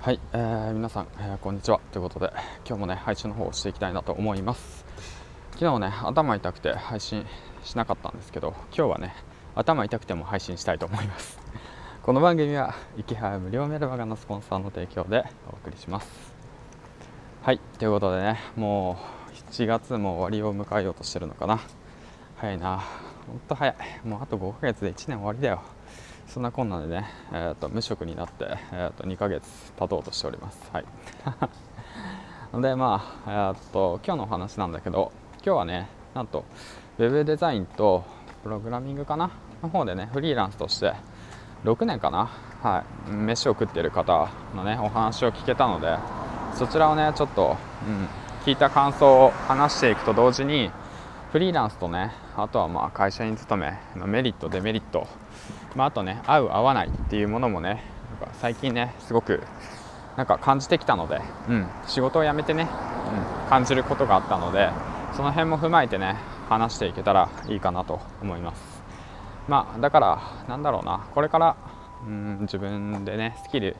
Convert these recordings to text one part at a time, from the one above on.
はい、えー、皆さん、えー、こんにちは。ということで今日もね配信の方をしていきたいなと思います。昨日ね頭痛くて配信しなかったんですけど今日はね頭痛くても配信したいと思います。この番組は池原無料メルマガのスポンサーの提供でお送りします。はいということでねもう7月も終わりを迎えようとしてるのかな。早いな。ほんと早い。もうあと5ヶ月で1年終わりだよ。そんなこんなでね、えーと、無職になって、えーと、2ヶ月経とうとしております。はい、でまあ、えーと、今日のお話なんだけど今日はねなんと web デザインとプログラミングかな？の方でねフリーランスとして6年かな、はい、飯を食ってる方のねお話を聞けたのでそちらをねちょっと、うん、聞いた感想を話していくと同時にフリーランスとねあとはまあ会社員勤めのメリットデメリット。まあ、あとね合う合わないっていうものもねなんか最近ねすごくなんか感じてきたので、うん、仕事を辞めてね、うん、感じることがあったのでその辺も踏まえてね話していけたらいいかなと思います。まあだからなんだろうなこれからうん自分でねスキル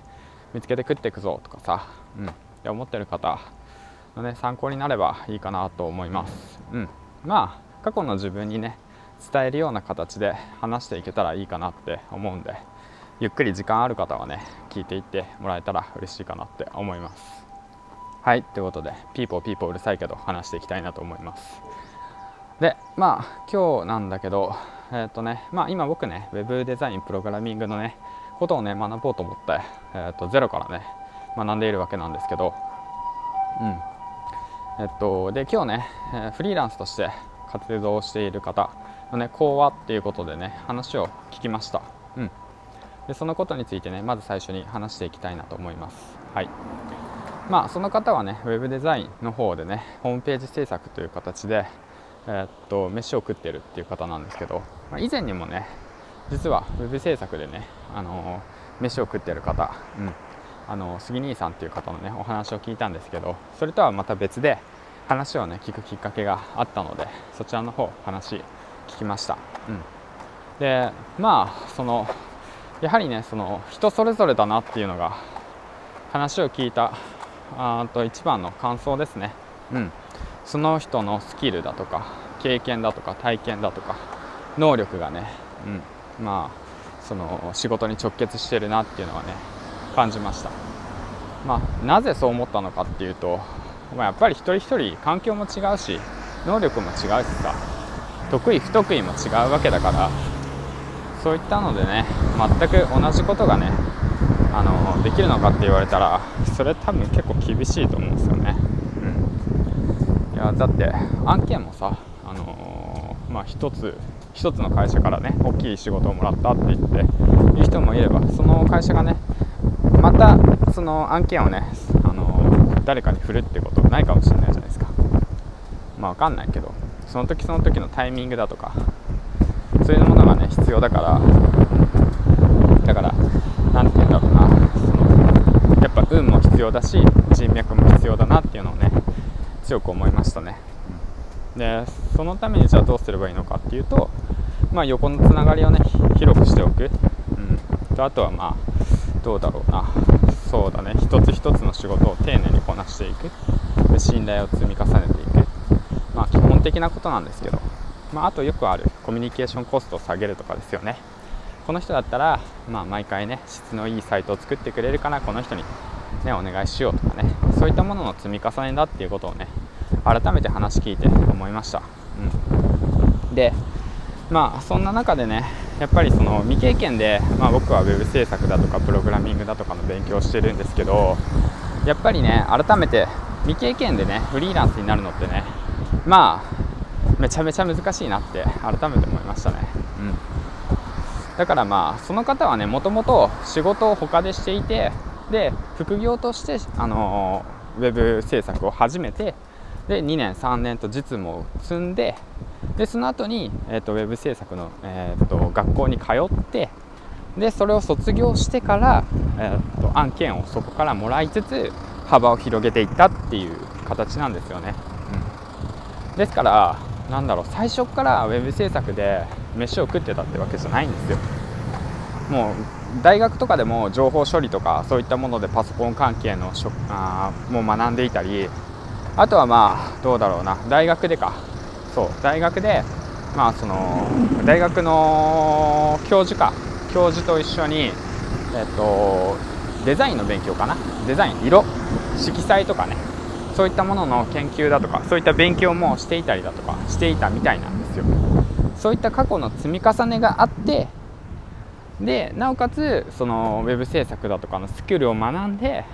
見つけて食っていくぞとかさ、うん、って思ってる方のね参考になればいいかなと思います、うん、まあ過去の自分にね伝えるような形で話していけたらいいかなって思うんでゆっくり時間ある方はね聞いていってもらえたら嬉しいかなって思います。はいということでピーポーピーポーうるさいけど話していきたいなと思います。でまあ今日なんだけどえっ、とねまあ今僕ね web デザインプログラミングのねことをね学ぼうと思って、えーと、ゼロからね学んでいるわけなんですけどうん。えっとで今日ね、え、フリーランスとして活動している方のね講話っていうことでね話を聞きました、うん、でそのことについてねまず最初に話していきたいなと思います。はい。まあその方はねウェブデザインの方でねホームページ制作という形でえー、っと飯を食ってるっていう方なんですけど、まあ、以前にもね実はウェブ制作でね、あのー、飯を食ってる方、うん、あの杉兄さんっていう方のねお話を聞いたんですけどそれとはまた別で話をね聞くきっかけがあったのでそちらの方話聞きました、うん、でまあそのやはりねその人それぞれだなっていうのが話を聞いたあと一番の感想ですね、うん、その人のスキルだとか経験だとか体験だとか能力がね、うん、まあその仕事に直結してるなっていうのはね感じました。まあなぜそう思ったのかっていうと、まあ、やっぱり一人一人環境も違うし能力も違うしさ得意不得意も違うわけだからそういったのでね全く同じことがねあのできるのかって言われたらそれ多分結構厳しいと思うんですよね、うん、いやだって案件もさあのー、まあ一つ一つの会社からね大きい仕事をもらったって言っていう人もいればその会社がねまたその案件をね、あの、誰かに振るってことないかもしれないじゃないですか。まあ分かんないけどその時その時のタイミングだとかそういうものがね必要だからだから何て言うんだろうなそのやっぱ運も必要だし人脈も必要だなっていうのをね強く思いましたね。でそのためにじゃあどうすればいいのかっていうとまあ横のつながりをね広くしておく、うん、とあとはまあどうだろうな。そうだね。一つ一つの仕事を丁寧にこなしていく。で信頼を積み重ねていく。まあ、基本的なことなんですけど、まあ、あとよくあるコミュニケーションコストを下げるとかですよね。この人だったら、まあ、毎回ね質のいいサイトを作ってくれるからこの人に、ね、お願いしようとかね。そういったものの積み重ねだっていうことをね改めて話聞いて思いました、うん、でまあそんな中でねやっぱりその未経験で、まあ、僕は web 制作だとかプログラミングだとかの勉強をしてるんですけどやっぱりね改めて未経験でねフリーランスになるのってねまあめちゃめちゃ難しいなって改めて思いましたね、うん、だからまあその方はねもともと仕事を他でしていてで副業としてあのウェブ制作を始めてで2年3年と実務を積んででその後に、えーと、ウェブ制作の、えーと、学校に通ってでそれを卒業してから、えーと案件をそこからもらいつつ幅を広げていったっていう形なんですよね。ですからなんだろう最初からウェブ制作で飯を食ってたってわけじゃないんですよもう大学とかでも情報処理とかそういったものでパソコン関係のしょあも学んでいたりあとはまあどうだろうな大学でかそう大学でまあその大学の教授か教授と一緒にえっとデザインの勉強かな？デザイン色色彩とかね。そういったものの研究だとかそういった勉強もしていたりだとかしていたみたいなんですよ。そういった過去の積み重ねがあってでなおかつそのウェブ制作だとかのスキルを学んで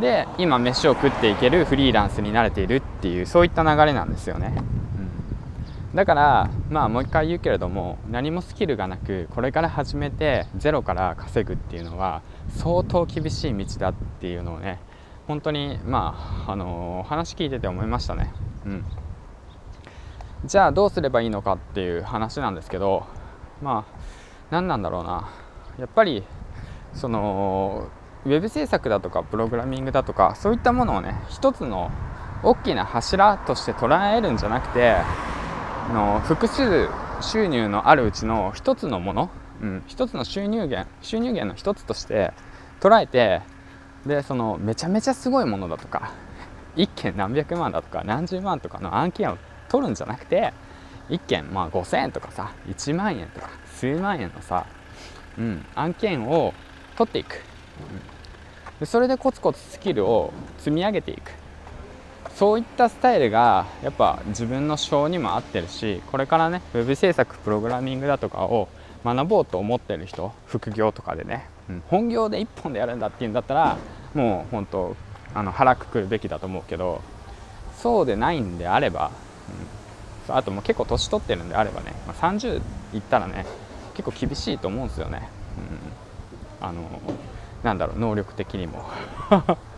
で今飯を食っていけるフリーランスになれているっていうそういった流れなんですよね、だからまあもう一回言うけれども何もスキルがなくこれから始めてゼロから稼ぐっていうのは相当厳しい道だっていうのをね本当にまああのー、話聞いてて思いましたね。うん。じゃあどうすればいいのかっていう話なんですけどまあ何なんだろうな。やっぱりそのウェブ制作だとかプログラミングだとかそういったものをね一つの大きな柱として捉えるんじゃなくての複数収入のあるうちの一つのもの、うん、一つの収入源収入源の一つとして捉えてでそのめちゃめちゃすごいものだとか 1件何百万だとか何十万とかの案件を取るんじゃなくて1件まあ5000円とかさ1万円とか数万円のさ、うん、案件を取っていく、うん、それでコツコツスキルを積み上げていく。そういったスタイルがやっぱ自分の性にも合ってるしこれからね web 制作プログラミングだとかを学ぼうと思ってる人副業とかでね、うん、本業で1本でやるんだっていうんだったらもう本当あの腹くくるべきだと思うけどそうでないんであれば、うん、あともう結構年取ってるんであればね、まあ、30いったらね結構厳しいと思うんですよね、うん、あのなんだろう能力的にも。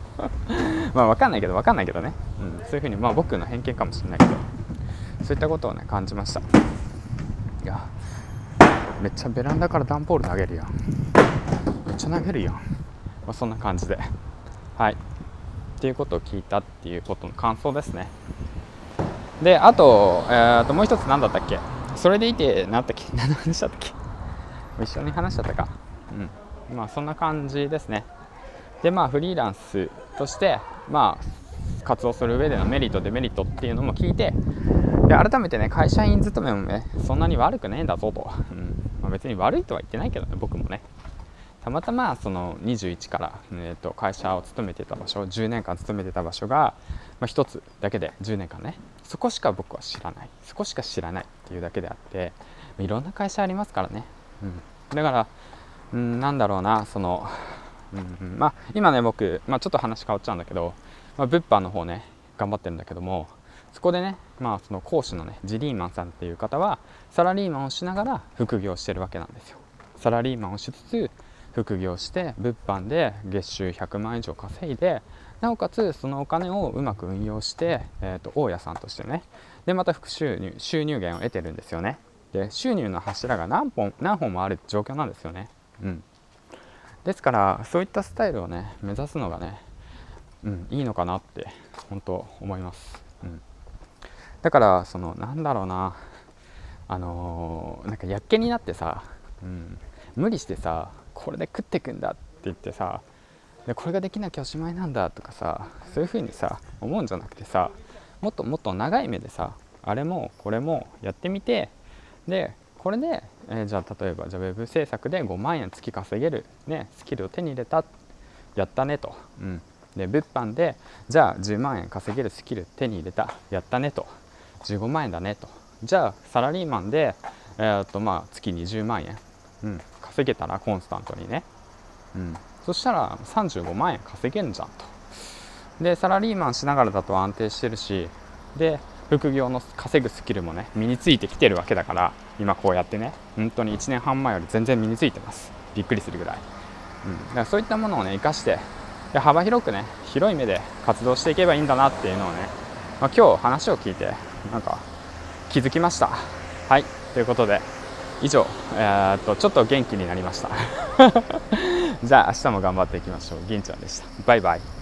まあ分かんないけど分かんないけどね、うん、そういうふうにまあ僕の偏見かもしれないけど。そういったことをね感じました。いやめっちゃベランダから段ボール投げるやん。めっちゃ投げるやん、まあ、そんな感じで。はい。っていうことを聞いたっていうことの感想ですね。であと,、えー、ともう一つ何だったっけ？それでいて何だったっけ？何の話だったっけ？一緒に話しちゃったか。うん。まあそんな感じですね。でまあフリーランスとしてまあ活動する上でのメリットデメリットっていうのも聞いてで改めてね会社員勤めもねそんなに悪くないんだぞと、うん。まあ、別に悪いとは言ってないけどね僕もね。たまたまその21から、えー、と会社を勤めてた場所10年間勤めてた場所が、まあ、1つだけで10年間ねそこしか僕は知らない。そこしか知らないっていうだけであっていろんな会社ありますからね。うん、だから、うん、なんだろうなその、うんうん、まあ今ね僕、まあ、ちょっと話変わっちゃうんだけど、まあ、物販の方ね頑張ってるんだけどもそこでね、まあ、その講師のねジリーマンさんっていう方はサラリーマンをしながら副業してるわけなんですよ。サラリーマンをしつつ副業して物販で月収100万以上稼いでなおかつそのお金をうまく運用して、えーと、大家さんとしてねでまた副収入収入源を得てるんですよね。で収入の柱が何本何本もある状況なんですよね。うん、ですからそういったスタイルをね目指すのがね、うん、いいのかなって本当思います。うん、だからそのなんだろうなあのー、なんかやっけになってさ、うん、無理してさこれで食ってくんだって言ってさでこれができなきゃおしまいなんだとかさそういう風にさ思うんじゃなくてさもっともっと長い目でさあれもこれもやってみてでこれで、えー、じゃあ例えばじゃあウェブ制作で5万円月稼げる、ね、スキルを手に入れたやったねと、うん、で物販でじゃあ10万円稼げるスキル手に入れたやったねと。15万円だねと。じゃあサラリーマンで、えー、っとまあ月20万円、うん、稼げたらコンスタントにね、うん、そしたら35万円稼げんじゃんと。でサラリーマンしながらだと安定してるし。で副業の稼ぐスキルもね身についてきてるわけだから今こうやってね本当に1年半前より全然身についてます。びっくりするぐらい、うん、だからそういったものをね生かしてで幅広くね広い目で活動していけばいいんだなっていうのをね、まあ、今日話を聞いてなんか気づきました。はい。ということで以上、えー、っとちょっと元気になりました。じゃあ明日も頑張っていきましょう。銀ちゃんでした。バイバイ。